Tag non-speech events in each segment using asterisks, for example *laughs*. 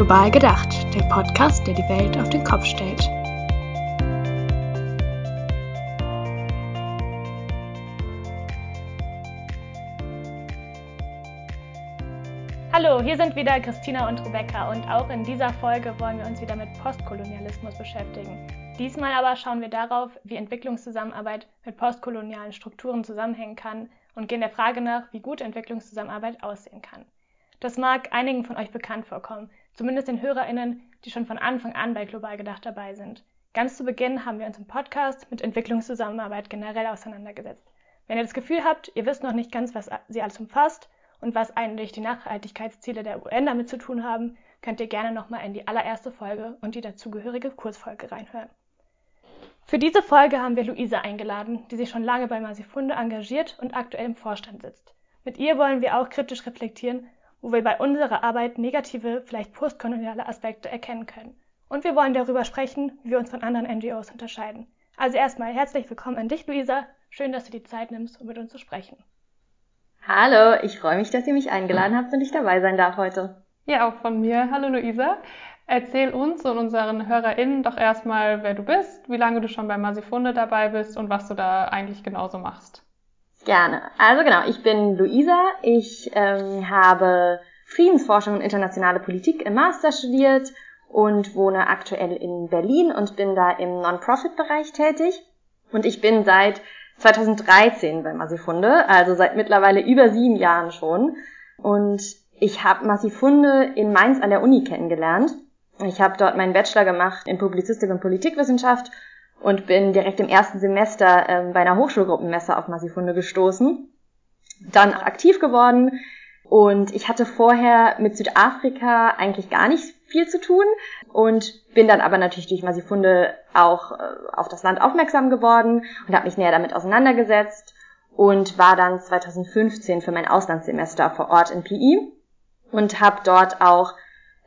Global gedacht, der Podcast, der die Welt auf den Kopf stellt. Hallo, hier sind wieder Christina und Rebecca und auch in dieser Folge wollen wir uns wieder mit Postkolonialismus beschäftigen. Diesmal aber schauen wir darauf, wie Entwicklungszusammenarbeit mit postkolonialen Strukturen zusammenhängen kann und gehen der Frage nach, wie gut Entwicklungszusammenarbeit aussehen kann. Das mag einigen von euch bekannt vorkommen, zumindest den HörerInnen, die schon von Anfang an bei Global Gedacht dabei sind. Ganz zu Beginn haben wir uns im Podcast mit Entwicklungszusammenarbeit generell auseinandergesetzt. Wenn ihr das Gefühl habt, ihr wisst noch nicht ganz, was sie alles umfasst und was eigentlich die Nachhaltigkeitsziele der UN damit zu tun haben, könnt ihr gerne nochmal in die allererste Folge und die dazugehörige Kursfolge reinhören. Für diese Folge haben wir Luisa eingeladen, die sich schon lange bei Masifunde engagiert und aktuell im Vorstand sitzt. Mit ihr wollen wir auch kritisch reflektieren, wo wir bei unserer Arbeit negative, vielleicht postkoloniale Aspekte erkennen können. Und wir wollen darüber sprechen, wie wir uns von anderen NGOs unterscheiden. Also erstmal herzlich willkommen an dich, Luisa. Schön, dass du die Zeit nimmst, um mit uns zu sprechen. Hallo, ich freue mich, dass ihr mich eingeladen habt und ich dabei sein darf heute. Ja, auch von mir. Hallo Luisa. Erzähl uns und unseren HörerInnen doch erstmal, wer du bist, wie lange du schon bei Masifunde dabei bist und was du da eigentlich genauso machst. Gerne. Also genau, ich bin Luisa. Ich ähm, habe Friedensforschung und internationale Politik im Master studiert und wohne aktuell in Berlin und bin da im Non-Profit-Bereich tätig. Und ich bin seit 2013 bei Massifunde, also seit mittlerweile über sieben Jahren schon. Und ich habe Massifunde in Mainz an der Uni kennengelernt. Ich habe dort meinen Bachelor gemacht in Publizistik und Politikwissenschaft und bin direkt im ersten Semester ähm, bei einer Hochschulgruppenmesse auf Massifunde gestoßen. Dann aktiv geworden und ich hatte vorher mit Südafrika eigentlich gar nicht viel zu tun und bin dann aber natürlich durch Massifunde auch äh, auf das Land aufmerksam geworden und habe mich näher damit auseinandergesetzt und war dann 2015 für mein Auslandssemester vor Ort in PI und habe dort auch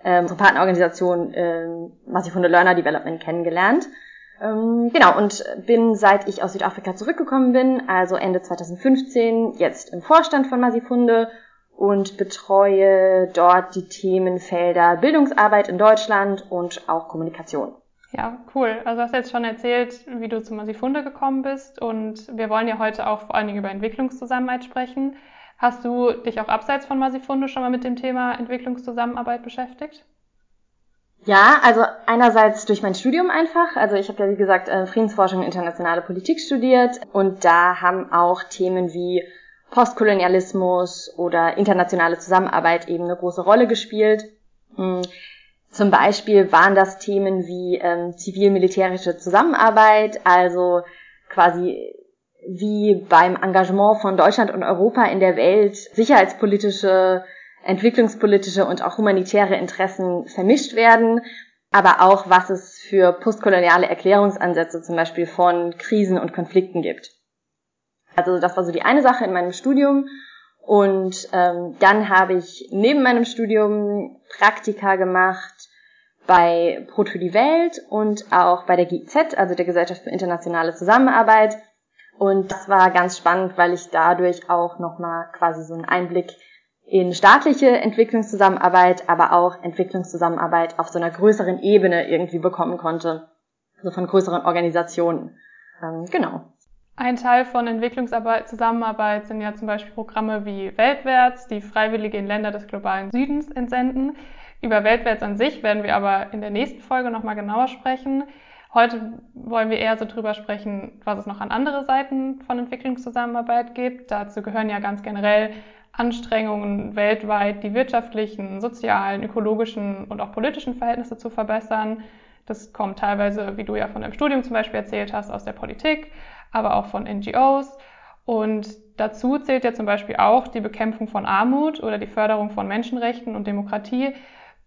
ähm, unsere Partnerorganisation äh, Massifunde Learner Development kennengelernt ähm, genau, und bin seit ich aus Südafrika zurückgekommen bin, also Ende 2015, jetzt im Vorstand von Masifunde und betreue dort die Themenfelder Bildungsarbeit in Deutschland und auch Kommunikation. Ja, cool. Also du hast jetzt schon erzählt, wie du zu Masifunde gekommen bist und wir wollen ja heute auch vor allen Dingen über Entwicklungszusammenarbeit sprechen. Hast du dich auch abseits von Masifunde schon mal mit dem Thema Entwicklungszusammenarbeit beschäftigt? Ja, also einerseits durch mein Studium einfach. Also ich habe ja wie gesagt äh, Friedensforschung und internationale Politik studiert und da haben auch Themen wie Postkolonialismus oder internationale Zusammenarbeit eben eine große Rolle gespielt. Hm, zum Beispiel waren das Themen wie ähm, zivil-militärische Zusammenarbeit, also quasi wie beim Engagement von Deutschland und Europa in der Welt sicherheitspolitische entwicklungspolitische und auch humanitäre Interessen vermischt werden, aber auch was es für postkoloniale Erklärungsansätze zum Beispiel von Krisen und Konflikten gibt. Also das war so die eine Sache in meinem Studium. Und ähm, dann habe ich neben meinem Studium Praktika gemacht bei Brot für die Welt und auch bei der GIZ, also der Gesellschaft für internationale Zusammenarbeit. Und das war ganz spannend, weil ich dadurch auch nochmal quasi so einen Einblick in staatliche Entwicklungszusammenarbeit, aber auch Entwicklungszusammenarbeit auf so einer größeren Ebene irgendwie bekommen konnte, also von größeren Organisationen. Ähm, genau. Ein Teil von Entwicklungsarbeit, Zusammenarbeit sind ja zum Beispiel Programme wie Weltwärts, die Freiwillige in Länder des globalen Südens entsenden. Über Weltwärts an sich werden wir aber in der nächsten Folge nochmal genauer sprechen. Heute wollen wir eher so drüber sprechen, was es noch an andere Seiten von Entwicklungszusammenarbeit gibt. Dazu gehören ja ganz generell Anstrengungen weltweit, die wirtschaftlichen, sozialen, ökologischen und auch politischen Verhältnisse zu verbessern. Das kommt teilweise, wie du ja von deinem Studium zum Beispiel erzählt hast, aus der Politik, aber auch von NGOs. Und dazu zählt ja zum Beispiel auch die Bekämpfung von Armut oder die Förderung von Menschenrechten und Demokratie.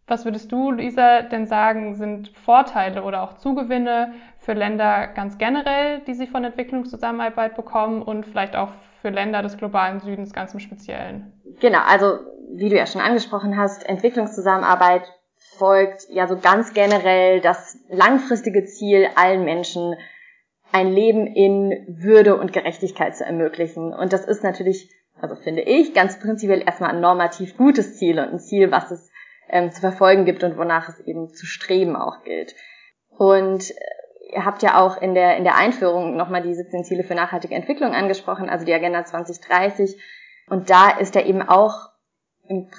Was würdest du, Lisa, denn sagen, sind Vorteile oder auch Zugewinne für Länder ganz generell, die sie von Entwicklungszusammenarbeit bekommen und vielleicht auch für Länder des globalen Südens ganz im Speziellen? Genau, also wie du ja schon angesprochen hast, Entwicklungszusammenarbeit folgt ja so ganz generell das langfristige Ziel, allen Menschen ein Leben in Würde und Gerechtigkeit zu ermöglichen. Und das ist natürlich, also finde ich, ganz prinzipiell erstmal ein normativ gutes Ziel und ein Ziel, was es ähm, zu verfolgen gibt und wonach es eben zu streben auch gilt. Und ihr habt ja auch in der, in der Einführung nochmal die 17 Ziele für nachhaltige Entwicklung angesprochen, also die Agenda 2030. Und da ist ja eben auch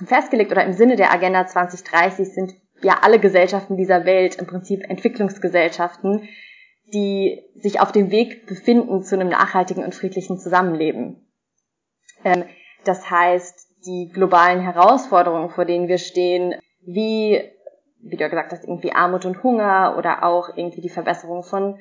festgelegt oder im Sinne der Agenda 2030 sind ja alle Gesellschaften dieser Welt im Prinzip Entwicklungsgesellschaften, die sich auf dem Weg befinden zu einem nachhaltigen und friedlichen Zusammenleben. Ähm, das heißt, die globalen Herausforderungen, vor denen wir stehen, wie, wie du ja gesagt hast, irgendwie Armut und Hunger oder auch irgendwie die Verbesserung von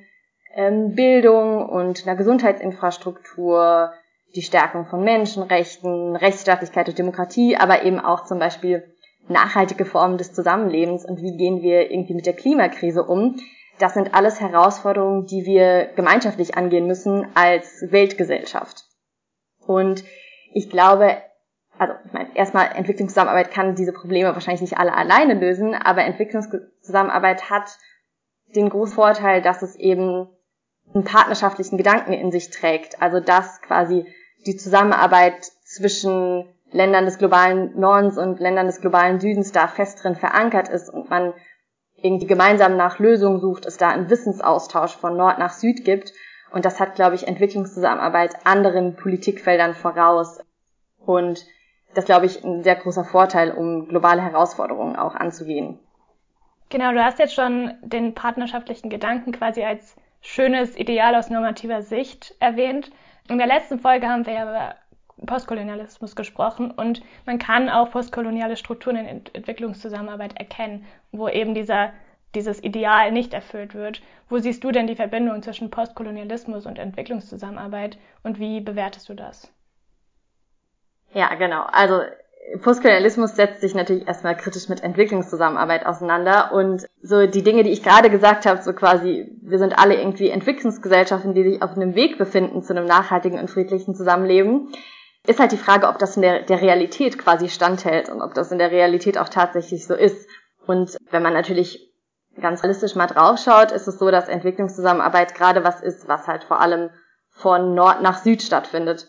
ähm, Bildung und einer Gesundheitsinfrastruktur, die Stärkung von Menschenrechten, Rechtsstaatlichkeit und Demokratie, aber eben auch zum Beispiel nachhaltige Formen des Zusammenlebens und wie gehen wir irgendwie mit der Klimakrise um. Das sind alles Herausforderungen, die wir gemeinschaftlich angehen müssen als Weltgesellschaft. Und ich glaube, also ich meine, erstmal Entwicklungszusammenarbeit kann diese Probleme wahrscheinlich nicht alle alleine lösen, aber Entwicklungszusammenarbeit hat den großen Vorteil, dass es eben einen partnerschaftlichen Gedanken in sich trägt. Also dass quasi die Zusammenarbeit zwischen Ländern des globalen Nordens und Ländern des globalen Südens da fest drin verankert ist und man irgendwie gemeinsam nach Lösungen sucht, es da einen Wissensaustausch von Nord nach Süd gibt. Und das hat, glaube ich, Entwicklungszusammenarbeit anderen Politikfeldern voraus. Und das, glaube ich, ein sehr großer Vorteil, um globale Herausforderungen auch anzugehen. Genau, du hast jetzt schon den partnerschaftlichen Gedanken quasi als schönes Ideal aus normativer Sicht erwähnt. In der letzten Folge haben wir ja über Postkolonialismus gesprochen und man kann auch postkoloniale Strukturen in Entwicklungszusammenarbeit erkennen, wo eben dieser, dieses Ideal nicht erfüllt wird. Wo siehst du denn die Verbindung zwischen Postkolonialismus und Entwicklungszusammenarbeit und wie bewertest du das? Ja, genau. Also Postkolonialismus setzt sich natürlich erstmal kritisch mit Entwicklungszusammenarbeit auseinander und so die Dinge, die ich gerade gesagt habe, so quasi, wir sind alle irgendwie Entwicklungsgesellschaften, die sich auf einem Weg befinden zu einem nachhaltigen und friedlichen Zusammenleben, ist halt die Frage, ob das in der, der Realität quasi standhält und ob das in der Realität auch tatsächlich so ist. Und wenn man natürlich ganz realistisch mal draufschaut, ist es so, dass Entwicklungszusammenarbeit gerade was ist, was halt vor allem von Nord nach Süd stattfindet.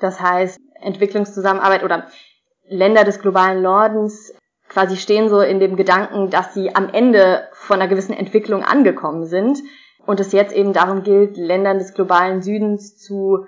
Das heißt, Entwicklungszusammenarbeit oder Länder des globalen Nordens quasi stehen so in dem Gedanken, dass sie am Ende von einer gewissen Entwicklung angekommen sind und es jetzt eben darum gilt, Ländern des globalen Südens zu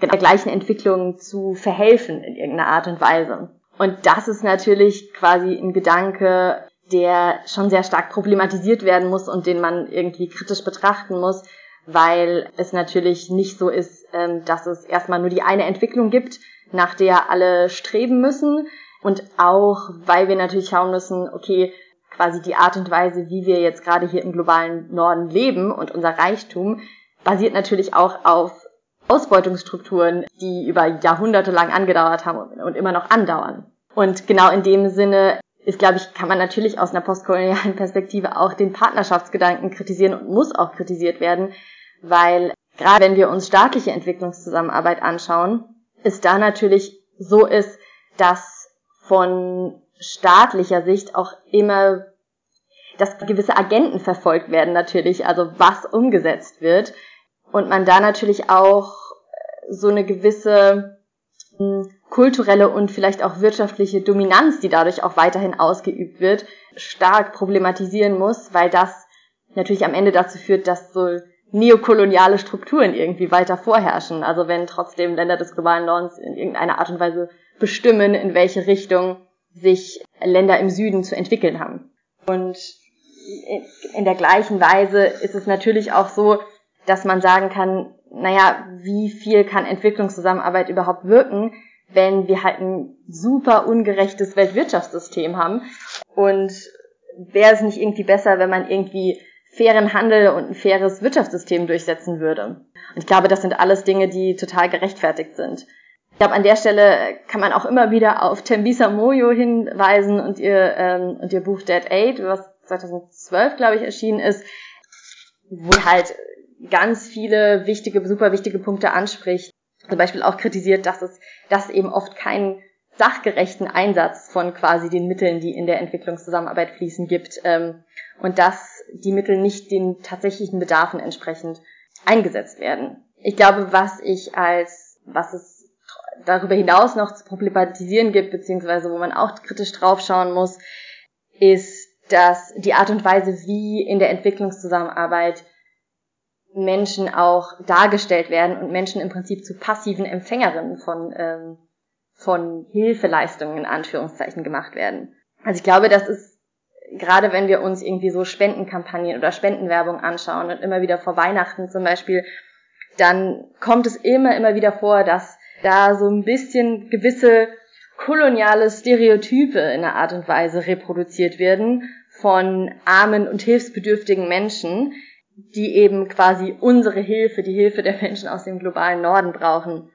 der gleichen Entwicklung zu verhelfen in irgendeiner Art und Weise. Und das ist natürlich quasi ein Gedanke, der schon sehr stark problematisiert werden muss und den man irgendwie kritisch betrachten muss, weil es natürlich nicht so ist, ähm, dass es erstmal nur die eine Entwicklung gibt, nach der alle streben müssen und auch, weil wir natürlich schauen müssen, okay, quasi die Art und Weise, wie wir jetzt gerade hier im globalen Norden leben und unser Reichtum, basiert natürlich auch auf Ausbeutungsstrukturen, die über Jahrhunderte lang angedauert haben und immer noch andauern. Und genau in dem Sinne ist, glaube ich, kann man natürlich aus einer postkolonialen Perspektive auch den Partnerschaftsgedanken kritisieren und muss auch kritisiert werden, weil gerade wenn wir uns staatliche Entwicklungszusammenarbeit anschauen, es da natürlich so ist, dass von staatlicher Sicht auch immer, dass gewisse Agenten verfolgt werden natürlich, also was umgesetzt wird. Und man da natürlich auch so eine gewisse hm, kulturelle und vielleicht auch wirtschaftliche Dominanz, die dadurch auch weiterhin ausgeübt wird, stark problematisieren muss, weil das natürlich am Ende dazu führt, dass so neokoloniale Strukturen irgendwie weiter vorherrschen. Also wenn trotzdem Länder des globalen Nordens in irgendeiner Art und Weise bestimmen, in welche Richtung sich Länder im Süden zu entwickeln haben. Und in der gleichen Weise ist es natürlich auch so, dass man sagen kann, naja, wie viel kann Entwicklungszusammenarbeit überhaupt wirken, wenn wir halt ein super ungerechtes Weltwirtschaftssystem haben und wäre es nicht irgendwie besser, wenn man irgendwie fairen Handel und ein faires Wirtschaftssystem durchsetzen würde. Und ich glaube, das sind alles Dinge, die total gerechtfertigt sind. Ich glaube, an der Stelle kann man auch immer wieder auf Tembisa Moyo hinweisen und ihr, ähm, und ihr Buch Dead Aid, was 2012, glaube ich, erschienen ist, wo halt ganz viele wichtige, super wichtige Punkte anspricht. Zum Beispiel auch kritisiert, dass es, dass eben oft keinen sachgerechten Einsatz von quasi den Mitteln, die in der Entwicklungszusammenarbeit fließen, gibt. Ähm, und dass die Mittel nicht den tatsächlichen Bedarfen entsprechend eingesetzt werden. Ich glaube, was ich als, was es darüber hinaus noch zu problematisieren gibt, beziehungsweise wo man auch kritisch draufschauen muss, ist, dass die Art und Weise, wie in der Entwicklungszusammenarbeit Menschen auch dargestellt werden und Menschen im Prinzip zu passiven Empfängerinnen von, ähm, von Hilfeleistungen in Anführungszeichen gemacht werden. Also ich glaube, das ist gerade wenn wir uns irgendwie so Spendenkampagnen oder Spendenwerbung anschauen und immer wieder vor Weihnachten zum Beispiel, dann kommt es immer, immer wieder vor, dass da so ein bisschen gewisse koloniale Stereotype in einer Art und Weise reproduziert werden von armen und hilfsbedürftigen Menschen, die eben quasi unsere Hilfe, die Hilfe der Menschen aus dem globalen Norden brauchen.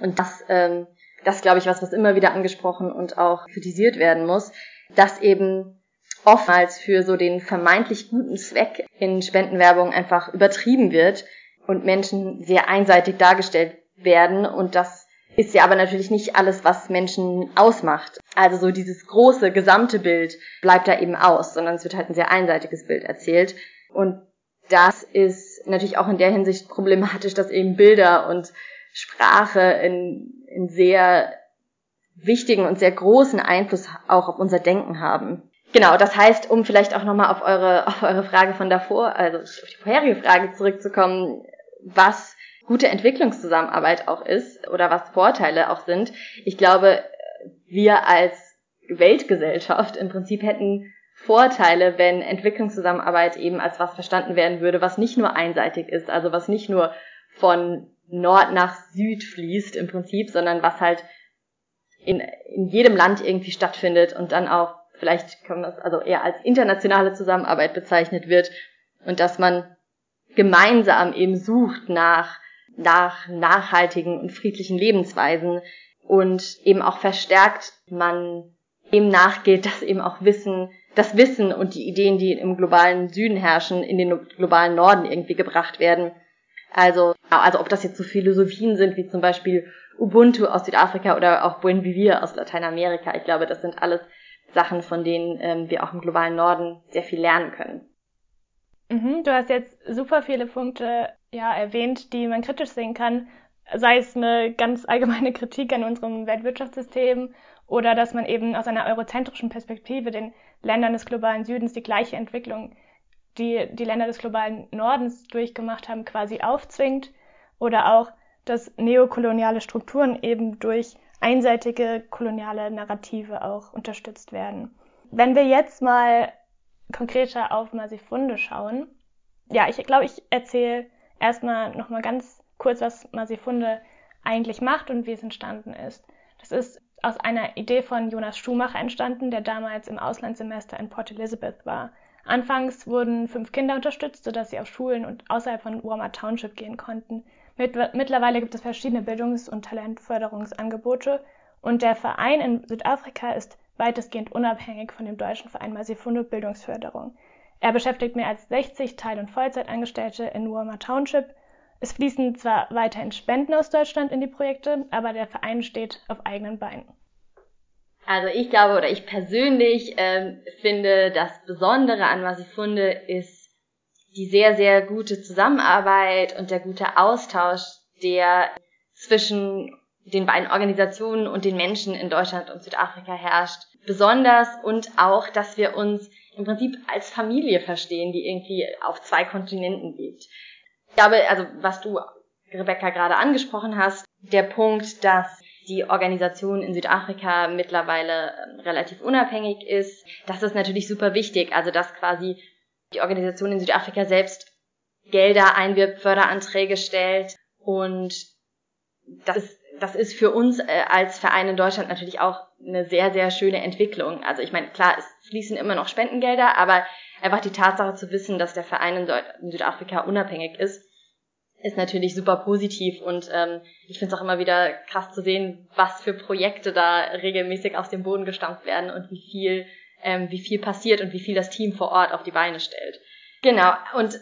Und das, ähm, das glaube ich, was, was immer wieder angesprochen und auch kritisiert werden muss, dass eben oftmals für so den vermeintlich guten Zweck in Spendenwerbung einfach übertrieben wird und Menschen sehr einseitig dargestellt werden und das ist ja aber natürlich nicht alles, was Menschen ausmacht. Also so dieses große gesamte Bild bleibt da eben aus, sondern es wird halt ein sehr einseitiges Bild erzählt und das ist natürlich auch in der Hinsicht problematisch, dass eben Bilder und Sprache in, in sehr wichtigen und sehr großen Einfluss auch auf unser Denken haben. Genau, das heißt, um vielleicht auch nochmal auf eure, *laughs* auf eure Frage von davor, also auf die vorherige Frage zurückzukommen, was gute Entwicklungszusammenarbeit auch ist oder was Vorteile auch sind. Ich glaube, wir als Weltgesellschaft im Prinzip hätten Vorteile, wenn Entwicklungszusammenarbeit eben als was verstanden werden würde, was nicht nur einseitig ist, also was nicht nur von Nord nach Süd fließt im Prinzip, sondern was halt in, in jedem Land irgendwie stattfindet und dann auch vielleicht kann man das also eher als internationale Zusammenarbeit bezeichnet wird und dass man gemeinsam eben sucht nach, nach nachhaltigen und friedlichen Lebensweisen und eben auch verstärkt man dem nachgeht, dass eben auch Wissen das Wissen und die Ideen, die im globalen Süden herrschen, in den globalen Norden irgendwie gebracht werden. Also, also ob das jetzt so Philosophien sind wie zum Beispiel Ubuntu aus Südafrika oder auch Buen Vivir aus Lateinamerika. Ich glaube, das sind alles Sachen, von denen ähm, wir auch im globalen Norden sehr viel lernen können. Mhm, du hast jetzt super viele Punkte ja, erwähnt, die man kritisch sehen kann, sei es eine ganz allgemeine Kritik an unserem Weltwirtschaftssystem oder dass man eben aus einer eurozentrischen Perspektive den Ländern des globalen Südens die gleiche Entwicklung, die die Länder des globalen Nordens durchgemacht haben, quasi aufzwingt oder auch, dass neokoloniale Strukturen eben durch einseitige koloniale Narrative auch unterstützt werden. Wenn wir jetzt mal konkreter auf Masifunde schauen, ja, ich glaube, ich erzähle erstmal nochmal ganz kurz, was Masifunde eigentlich macht und wie es entstanden ist. Das ist aus einer Idee von Jonas Schumacher entstanden, der damals im Auslandssemester in Port Elizabeth war. Anfangs wurden fünf Kinder unterstützt, sodass sie auf Schulen und außerhalb von Walmart Township gehen konnten. Mittlerweile gibt es verschiedene Bildungs- und Talentförderungsangebote und der Verein in Südafrika ist weitestgehend unabhängig von dem deutschen Verein Masifundo Bildungsförderung. Er beschäftigt mehr als 60 Teil- und Vollzeitangestellte in Walmart Township es fließen zwar weiterhin Spenden aus Deutschland in die Projekte, aber der Verein steht auf eigenen Beinen. Also ich glaube oder ich persönlich ähm, finde, das Besondere an Masifunde ist die sehr, sehr gute Zusammenarbeit und der gute Austausch, der zwischen den beiden Organisationen und den Menschen in Deutschland und Südafrika herrscht. Besonders und auch, dass wir uns im Prinzip als Familie verstehen, die irgendwie auf zwei Kontinenten lebt. Ich glaube, also was du, Rebecca, gerade angesprochen hast, der Punkt, dass die Organisation in Südafrika mittlerweile ähm, relativ unabhängig ist, das ist natürlich super wichtig. Also dass quasi die Organisation in Südafrika selbst Gelder einwirbt, Förderanträge stellt und das ist, das ist für uns äh, als Verein in Deutschland natürlich auch eine sehr, sehr schöne Entwicklung. Also ich meine, klar, es fließen immer noch Spendengelder, aber einfach die Tatsache zu wissen, dass der Verein in, in Südafrika unabhängig ist, ist natürlich super positiv und ähm, ich finde es auch immer wieder krass zu sehen, was für Projekte da regelmäßig aus dem Boden gestampft werden und wie viel, ähm, wie viel passiert und wie viel das Team vor Ort auf die Beine stellt. Genau, und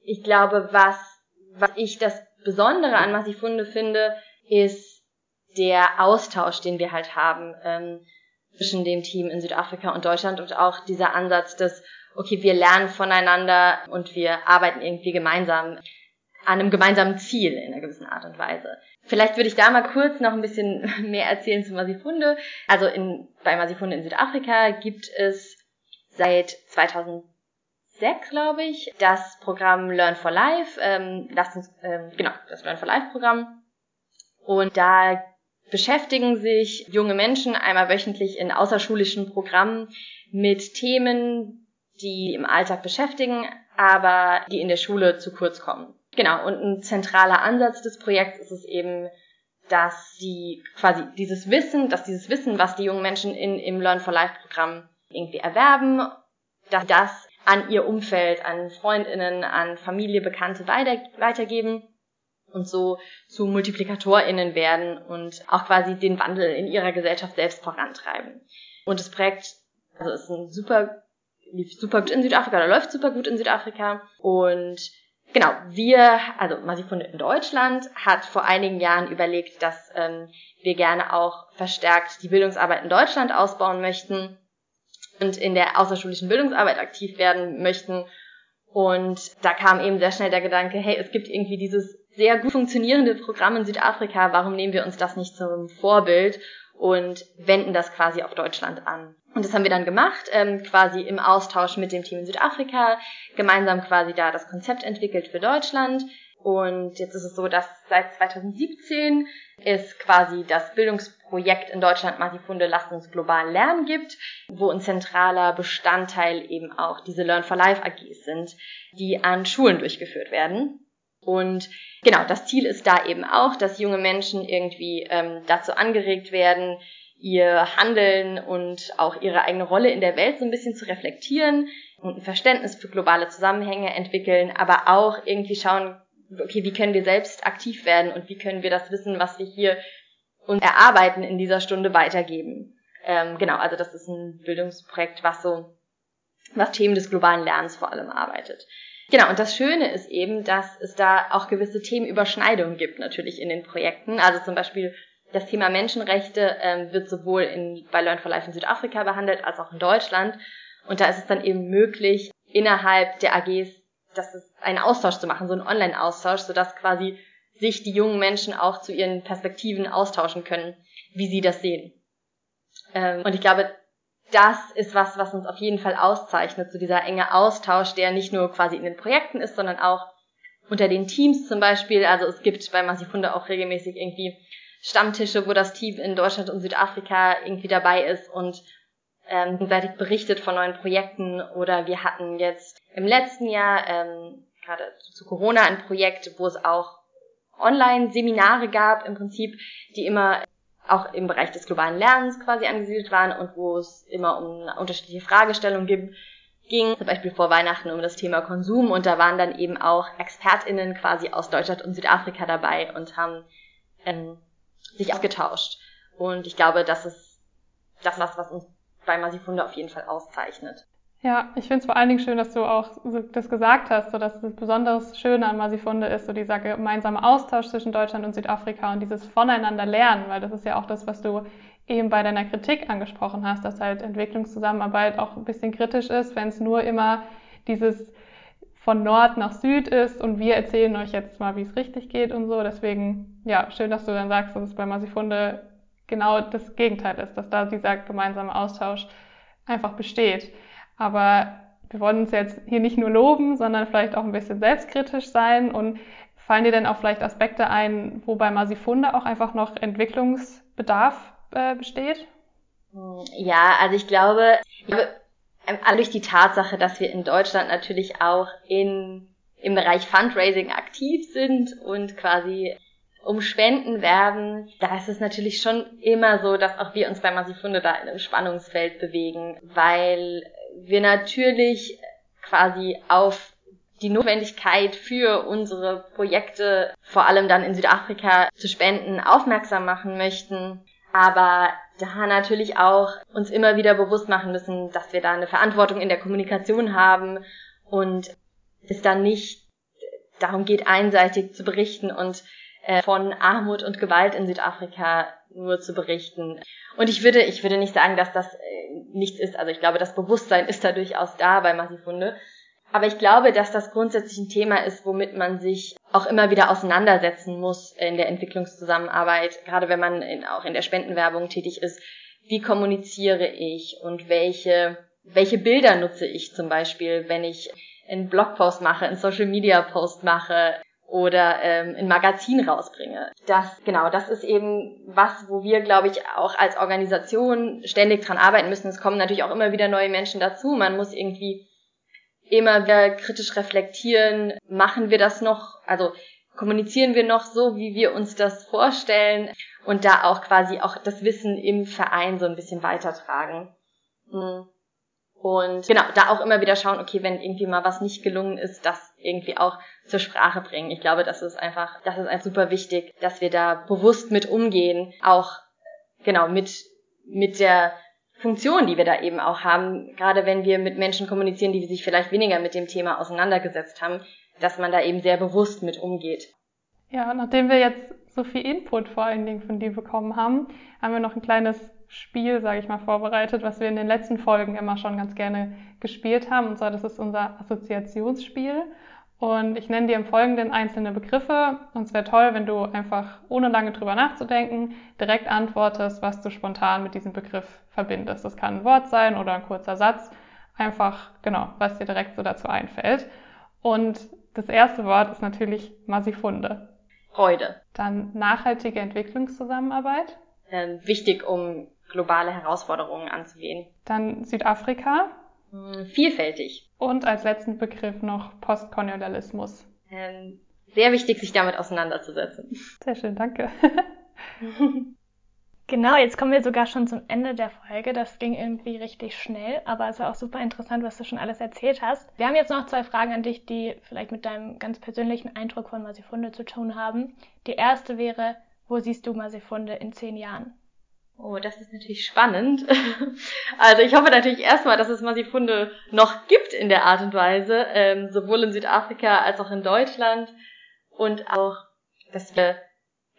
ich glaube, was, was ich das Besondere an Massifunde finde, ist der Austausch, den wir halt haben ähm, zwischen dem Team in Südafrika und Deutschland und auch dieser Ansatz des okay, wir lernen voneinander und wir arbeiten irgendwie gemeinsam an einem gemeinsamen Ziel in einer gewissen Art und Weise. Vielleicht würde ich da mal kurz noch ein bisschen *laughs* mehr erzählen zu Masifunde. Also in, bei Masifunde in Südafrika gibt es seit 2006, glaube ich, das Programm Learn for Life. Ähm, lasst uns, ähm, genau, das Learn for Life Programm. Und da beschäftigen sich junge Menschen einmal wöchentlich in außerschulischen Programmen mit Themen, die im Alltag beschäftigen, aber die in der Schule zu kurz kommen. Genau, und ein zentraler Ansatz des Projekts ist es eben, dass die quasi dieses Wissen, dass dieses Wissen, was die jungen Menschen in, im Learn for Life Programm irgendwie erwerben, dass das an ihr Umfeld, an Freundinnen, an Familie, Bekannte weiter, weitergeben und so zu MultiplikatorInnen werden und auch quasi den Wandel in ihrer Gesellschaft selbst vorantreiben. Und das Projekt, also ist ein super, lief super gut in Südafrika oder läuft super gut in Südafrika und Genau, wir, also Masifunde in Deutschland hat vor einigen Jahren überlegt, dass ähm, wir gerne auch verstärkt die Bildungsarbeit in Deutschland ausbauen möchten und in der außerschulischen Bildungsarbeit aktiv werden möchten. Und da kam eben sehr schnell der Gedanke, hey, es gibt irgendwie dieses sehr gut funktionierende Programm in Südafrika, warum nehmen wir uns das nicht zum Vorbild und wenden das quasi auf Deutschland an? Und das haben wir dann gemacht, ähm, quasi im Austausch mit dem Team in Südafrika, gemeinsam quasi da das Konzept entwickelt für Deutschland. Und jetzt ist es so, dass seit 2017 es quasi das Bildungsprojekt in Deutschland Masifunde Lasst uns global lernen gibt, wo ein zentraler Bestandteil eben auch diese Learn for Life AGs sind, die an Schulen durchgeführt werden. Und genau, das Ziel ist da eben auch, dass junge Menschen irgendwie ähm, dazu angeregt werden, ihr Handeln und auch ihre eigene Rolle in der Welt so ein bisschen zu reflektieren und ein Verständnis für globale Zusammenhänge entwickeln, aber auch irgendwie schauen, okay, wie können wir selbst aktiv werden und wie können wir das Wissen, was wir hier uns erarbeiten in dieser Stunde weitergeben. Ähm, genau, also das ist ein Bildungsprojekt, was so, was Themen des globalen Lernens vor allem arbeitet. Genau, und das Schöne ist eben, dass es da auch gewisse Themenüberschneidungen gibt natürlich in den Projekten. Also zum Beispiel das Thema Menschenrechte ähm, wird sowohl in, bei Learn for Life in Südafrika behandelt als auch in Deutschland. Und da ist es dann eben möglich, innerhalb der AGs das ist einen Austausch zu machen, so einen Online-Austausch, sodass quasi sich die jungen Menschen auch zu ihren Perspektiven austauschen können, wie sie das sehen. Ähm, und ich glaube, das ist was, was uns auf jeden Fall auszeichnet, so dieser enge Austausch, der nicht nur quasi in den Projekten ist, sondern auch unter den Teams zum Beispiel. Also es gibt bei Massifunde auch regelmäßig irgendwie Stammtische, wo das Team in Deutschland und Südafrika irgendwie dabei ist und ähm, gegenseitig berichtet von neuen Projekten. Oder wir hatten jetzt im letzten Jahr, ähm, gerade zu Corona, ein Projekt, wo es auch Online-Seminare gab, im Prinzip, die immer auch im Bereich des globalen Lernens quasi angesiedelt waren und wo es immer um unterschiedliche Fragestellungen gibt, ging, zum Beispiel vor Weihnachten um das Thema Konsum und da waren dann eben auch ExpertInnen quasi aus Deutschland und Südafrika dabei und haben ähm, sich ausgetauscht. Und ich glaube, das ist das, was, uns bei Masifunde auf jeden Fall auszeichnet. Ja, ich finde es vor allen Dingen schön, dass du auch so das gesagt hast, so dass das besonders Schöne an Masifunde ist, so dieser gemeinsame Austausch zwischen Deutschland und Südafrika und dieses Voneinander lernen, weil das ist ja auch das, was du eben bei deiner Kritik angesprochen hast, dass halt Entwicklungszusammenarbeit auch ein bisschen kritisch ist, wenn es nur immer dieses von Nord nach Süd ist und wir erzählen euch jetzt mal, wie es richtig geht und so. Deswegen, ja, schön, dass du dann sagst, dass es bei Masifunde genau das Gegenteil ist, dass da dieser gemeinsame Austausch einfach besteht. Aber wir wollen uns jetzt hier nicht nur loben, sondern vielleicht auch ein bisschen selbstkritisch sein und fallen dir denn auch vielleicht Aspekte ein, wo bei Masifunde auch einfach noch Entwicklungsbedarf äh, besteht? Ja, also ich glaube, ich glaube ähm, durch die Tatsache, dass wir in Deutschland natürlich auch in, im Bereich Fundraising aktiv sind und quasi um Spenden werben, da ist es natürlich schon immer so, dass auch wir uns bei Massifunde da in einem Spannungsfeld bewegen, weil wir natürlich quasi auf die Notwendigkeit für unsere Projekte, vor allem dann in Südafrika, zu spenden, aufmerksam machen möchten. Aber da natürlich auch uns immer wieder bewusst machen müssen, dass wir da eine Verantwortung in der Kommunikation haben und es dann nicht darum geht, einseitig zu berichten und äh, von Armut und Gewalt in Südafrika nur zu berichten. Und ich würde, ich würde nicht sagen, dass das äh, nichts ist. Also ich glaube, das Bewusstsein ist da durchaus da bei Massifunde. Aber ich glaube, dass das grundsätzlich ein Thema ist, womit man sich auch immer wieder auseinandersetzen muss in der Entwicklungszusammenarbeit, gerade wenn man in, auch in der Spendenwerbung tätig ist. Wie kommuniziere ich und welche welche Bilder nutze ich zum Beispiel, wenn ich einen Blogpost mache, einen Social Media Post mache oder ähm, ein Magazin rausbringe. Das genau, das ist eben was, wo wir, glaube ich, auch als Organisation ständig dran arbeiten müssen. Es kommen natürlich auch immer wieder neue Menschen dazu. Man muss irgendwie immer wieder kritisch reflektieren, machen wir das noch, also kommunizieren wir noch so, wie wir uns das vorstellen und da auch quasi auch das Wissen im Verein so ein bisschen weitertragen. Hm. Und genau, da auch immer wieder schauen, okay, wenn irgendwie mal was nicht gelungen ist, das irgendwie auch zur Sprache bringen. Ich glaube, das ist einfach, das ist einfach super wichtig, dass wir da bewusst mit umgehen, auch genau mit, mit der Funktion, die wir da eben auch haben, gerade wenn wir mit Menschen kommunizieren, die sich vielleicht weniger mit dem Thema auseinandergesetzt haben, dass man da eben sehr bewusst mit umgeht. Ja, nachdem wir jetzt so viel Input vor allen Dingen von dir bekommen haben, haben wir noch ein kleines Spiel, sage ich mal, vorbereitet, was wir in den letzten Folgen immer schon ganz gerne gespielt haben. Und zwar, das ist unser Assoziationsspiel. Und ich nenne dir im Folgenden einzelne Begriffe. Und es wäre toll, wenn du einfach, ohne lange drüber nachzudenken, direkt antwortest, was du spontan mit diesem Begriff verbindest. Das kann ein Wort sein oder ein kurzer Satz. Einfach, genau, was dir direkt so dazu einfällt. Und das erste Wort ist natürlich Masifunde. Freude. Dann nachhaltige Entwicklungszusammenarbeit. Ähm, wichtig, um globale Herausforderungen anzugehen. Dann Südafrika. Hm, vielfältig. Und als letzten Begriff noch Postkolonialismus. Ähm, sehr wichtig, sich damit auseinanderzusetzen. Sehr schön, danke. *laughs* Genau, jetzt kommen wir sogar schon zum Ende der Folge. Das ging irgendwie richtig schnell, aber es war auch super interessant, was du schon alles erzählt hast. Wir haben jetzt noch zwei Fragen an dich, die vielleicht mit deinem ganz persönlichen Eindruck von Masifunde zu tun haben. Die erste wäre, wo siehst du Masifunde in zehn Jahren? Oh, das ist natürlich spannend. *laughs* Also ich hoffe natürlich erstmal, dass es Masifunde noch gibt in der Art und Weise, ähm, sowohl in Südafrika als auch in Deutschland und auch, dass wir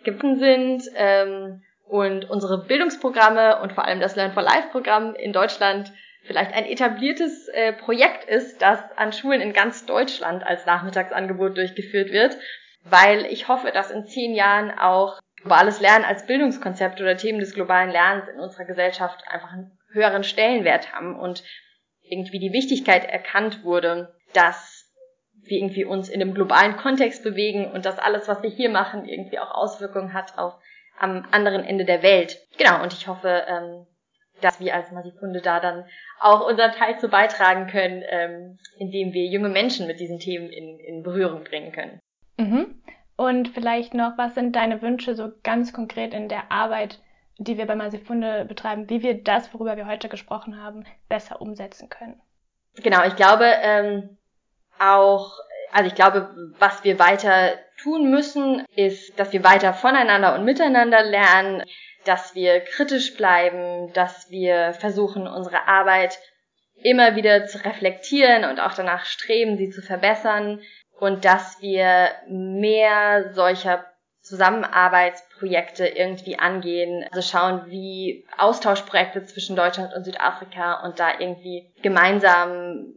gebunden sind ähm, und unsere Bildungsprogramme und vor allem das Learn for Life Programm in Deutschland vielleicht ein etabliertes äh, Projekt ist, das an Schulen in ganz Deutschland als Nachmittagsangebot durchgeführt wird, weil ich hoffe, dass in zehn Jahren auch globales Lernen als Bildungskonzept oder Themen des globalen Lernens in unserer Gesellschaft einfach einen höheren Stellenwert haben und irgendwie die Wichtigkeit erkannt wurde, dass wir irgendwie uns in einem globalen Kontext bewegen und dass alles, was wir hier machen, irgendwie auch Auswirkungen hat auf am anderen Ende der Welt. Genau, und ich hoffe, ähm, dass wir als Masikunde da dann auch unseren Teil zu beitragen können, ähm, indem wir junge Menschen mit diesen Themen in, in Berührung bringen können. Mhm. Und vielleicht noch, was sind deine Wünsche so ganz konkret in der Arbeit, die wir bei Masifunde betreiben, wie wir das, worüber wir heute gesprochen haben, besser umsetzen können? Genau, ich glaube ähm, auch, also ich glaube, was wir weiter tun müssen, ist, dass wir weiter voneinander und miteinander lernen, dass wir kritisch bleiben, dass wir versuchen, unsere Arbeit immer wieder zu reflektieren und auch danach streben, sie zu verbessern und dass wir mehr solcher Zusammenarbeitsprojekte irgendwie angehen, also schauen, wie Austauschprojekte zwischen Deutschland und Südafrika und da irgendwie gemeinsam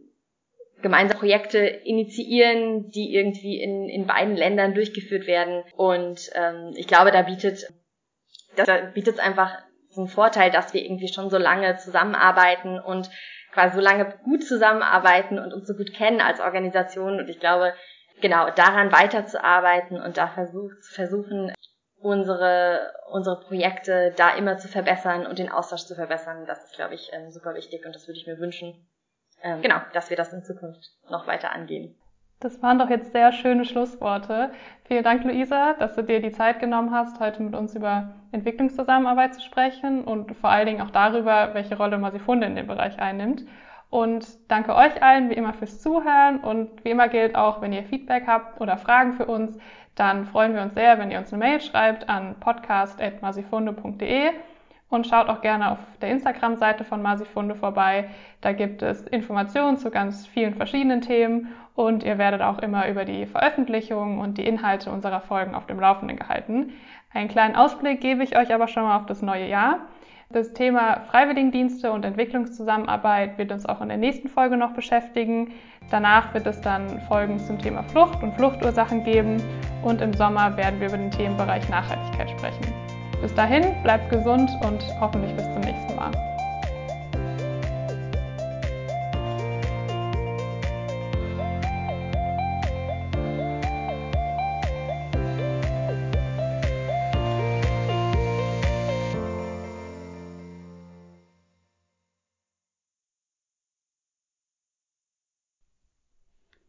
gemeinsam Projekte initiieren, die irgendwie in, in beiden Ländern durchgeführt werden. Und ähm, ich glaube, da bietet da bietet es einfach einen Vorteil, dass wir irgendwie schon so lange zusammenarbeiten und quasi so lange gut zusammenarbeiten und uns so gut kennen als Organisation. Und ich glaube, genau daran weiterzuarbeiten und da versuch, zu versuchen, unsere, unsere Projekte da immer zu verbessern und den Austausch zu verbessern, das ist, glaube ich, ähm, super wichtig und das würde ich mir wünschen, ähm, genau, dass wir das in Zukunft noch weiter angehen. Das waren doch jetzt sehr schöne Schlussworte. Vielen Dank, Luisa, dass du dir die Zeit genommen hast, heute mit uns über Entwicklungszusammenarbeit zu sprechen und vor allen Dingen auch darüber, welche Rolle Masifunde in dem Bereich einnimmt. Und danke euch allen wie immer fürs Zuhören und wie immer gilt auch, wenn ihr Feedback habt oder Fragen für uns, dann freuen wir uns sehr, wenn ihr uns eine Mail schreibt an podcast.masifunde.de und schaut auch gerne auf der Instagram-Seite von Masifunde vorbei. Da gibt es Informationen zu ganz vielen verschiedenen Themen und ihr werdet auch immer über die Veröffentlichungen und die Inhalte unserer Folgen auf dem Laufenden gehalten. Einen kleinen Ausblick gebe ich euch aber schon mal auf das neue Jahr. Das Thema Freiwilligendienste und Entwicklungszusammenarbeit wird uns auch in der nächsten Folge noch beschäftigen. Danach wird es dann Folgen zum Thema Flucht und Fluchtursachen geben und im Sommer werden wir über den Themenbereich Nachhaltigkeit sprechen. Bis dahin, bleibt gesund und hoffentlich bis zum nächsten Mal.